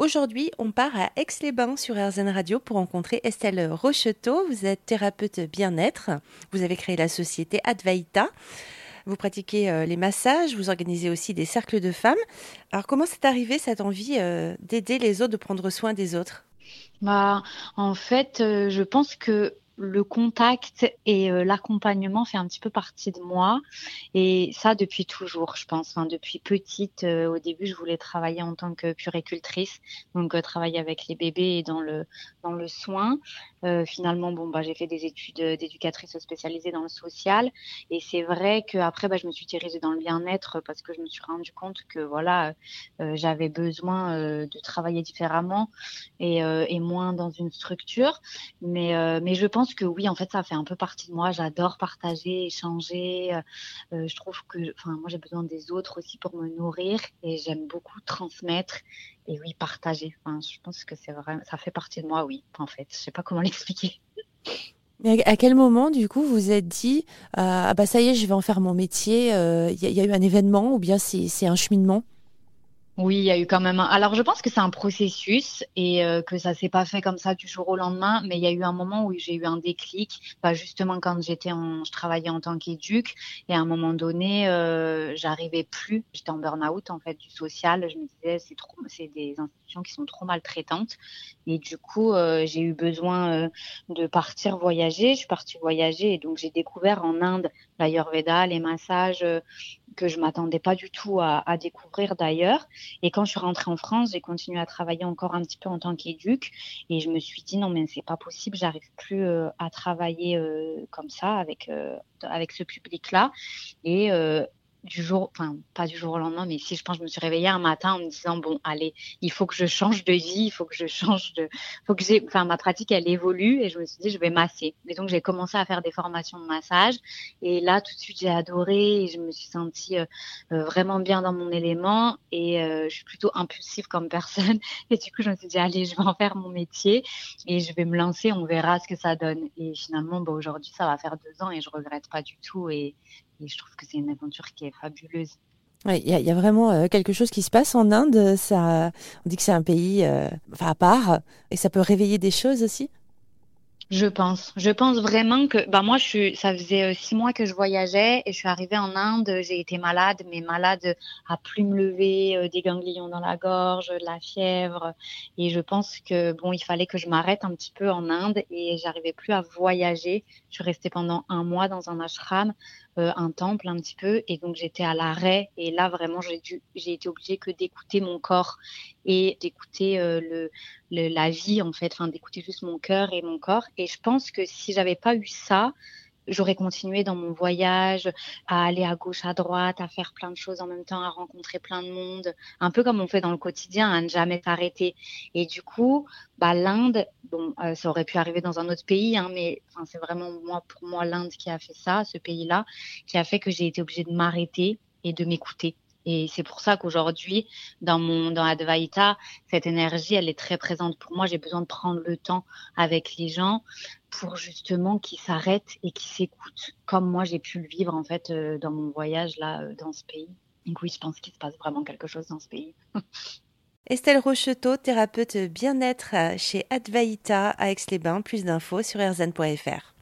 Aujourd'hui, on part à Aix-les-Bains sur RZN Radio pour rencontrer Estelle Rocheteau. Vous êtes thérapeute bien-être. Vous avez créé la société Advaita. Vous pratiquez euh, les massages, vous organisez aussi des cercles de femmes. Alors comment c'est arrivé cette envie euh, d'aider les autres, de prendre soin des autres? Bah, en fait, euh, je pense que le contact et euh, l'accompagnement fait un petit peu partie de moi. Et ça depuis toujours je pense. Enfin, depuis petite euh, au début je voulais travailler en tant que puricultrice donc euh, travailler avec les bébés et dans le dans le soin. Finalement bon bah j'ai fait des études d'éducatrice spécialisée dans le social. Et c'est vrai que après bah, je me suis dirigée dans le bien-être parce que je me suis rendu compte que voilà j'avais besoin de travailler différemment et, et moins dans une structure. Mais mais je pense que oui, en fait, ça fait un peu partie de moi. J'adore partager, échanger. Euh, euh, je trouve que, enfin, moi, j'ai besoin des autres aussi pour me nourrir et j'aime beaucoup transmettre et oui, partager. Enfin, je pense que c'est vrai, ça fait partie de moi, oui, en fait. Je sais pas comment l'expliquer. Mais à quel moment, du coup, vous êtes dit, euh, ah bah ça y est, je vais en faire mon métier. Il y, a eu un événement ou bien c'est un cheminement? Oui, il y a eu quand même un... Alors, je pense que c'est un processus et euh, que ça s'est pas fait comme ça du jour au lendemain, mais il y a eu un moment où j'ai eu un déclic, bah, justement quand j'étais en... je travaillais en tant qu'éduc et à un moment donné, euh, j'arrivais plus, j'étais en burn-out en fait du social, je me disais c'est trop c'est des institutions qui sont trop maltraitantes et du coup, euh, j'ai eu besoin euh, de partir voyager, je suis partie voyager et donc j'ai découvert en Inde l'ayurveda, les massages que je m'attendais pas du tout à, à découvrir d'ailleurs. Et quand je suis rentrée en France, j'ai continué à travailler encore un petit peu en tant qu'éduc. Et je me suis dit, non, mais c'est pas possible, j'arrive plus euh, à travailler euh, comme ça avec, euh, avec ce public-là. Et du jour, enfin pas du jour au lendemain, mais si je pense, je me suis réveillée un matin en me disant bon, allez, il faut que je change de vie, il faut que je change de, faut que j'ai, enfin ma pratique elle évolue et je me suis dit je vais masser. Et donc j'ai commencé à faire des formations de massage et là tout de suite j'ai adoré et je me suis sentie euh, euh, vraiment bien dans mon élément et euh, je suis plutôt impulsive comme personne et du coup je me suis dit allez je vais en faire mon métier et je vais me lancer, on verra ce que ça donne. Et finalement bon aujourd'hui ça va faire deux ans et je regrette pas du tout et et je trouve que c'est une aventure qui est fabuleuse. Il y, y, a vraiment euh, quelque chose qui se passe en Inde. Ça, on dit que c'est un pays euh, à part et ça peut réveiller des choses aussi? Je pense. Je pense vraiment que, bah moi, je suis, ça faisait euh, six mois que je voyageais et je suis arrivée en Inde. J'ai été malade, mais malade à plus me lever, euh, des ganglions dans la gorge, de la fièvre. Et je pense que bon, il fallait que je m'arrête un petit peu en Inde et j'arrivais plus à voyager. Je suis restée pendant un mois dans un ashram, euh, un temple un petit peu, et donc j'étais à l'arrêt. Et là, vraiment, j'ai dû, j'ai été obligée que d'écouter mon corps et d'écouter le, le, la vie en fait, enfin d'écouter juste mon cœur et mon corps. Et je pense que si j'avais pas eu ça, j'aurais continué dans mon voyage, à aller à gauche, à droite, à faire plein de choses en même temps, à rencontrer plein de monde, un peu comme on fait dans le quotidien, à ne jamais s'arrêter. Et du coup, bah, l'Inde, bon, euh, ça aurait pu arriver dans un autre pays, hein, mais c'est vraiment moi, pour moi, l'Inde qui a fait ça, ce pays-là, qui a fait que j'ai été obligée de m'arrêter et de m'écouter. Et c'est pour ça qu'aujourd'hui, dans mon dans Advaita, cette énergie, elle est très présente pour moi. J'ai besoin de prendre le temps avec les gens pour justement qu'ils s'arrêtent et qu'ils s'écoutent, comme moi j'ai pu le vivre en fait euh, dans mon voyage là euh, dans ce pays. Donc oui, je pense qu'il se passe vraiment quelque chose dans ce pays. Estelle Rocheteau, thérapeute bien-être chez Advaita à Aix-les-Bains. Plus d'infos sur erzan.fr.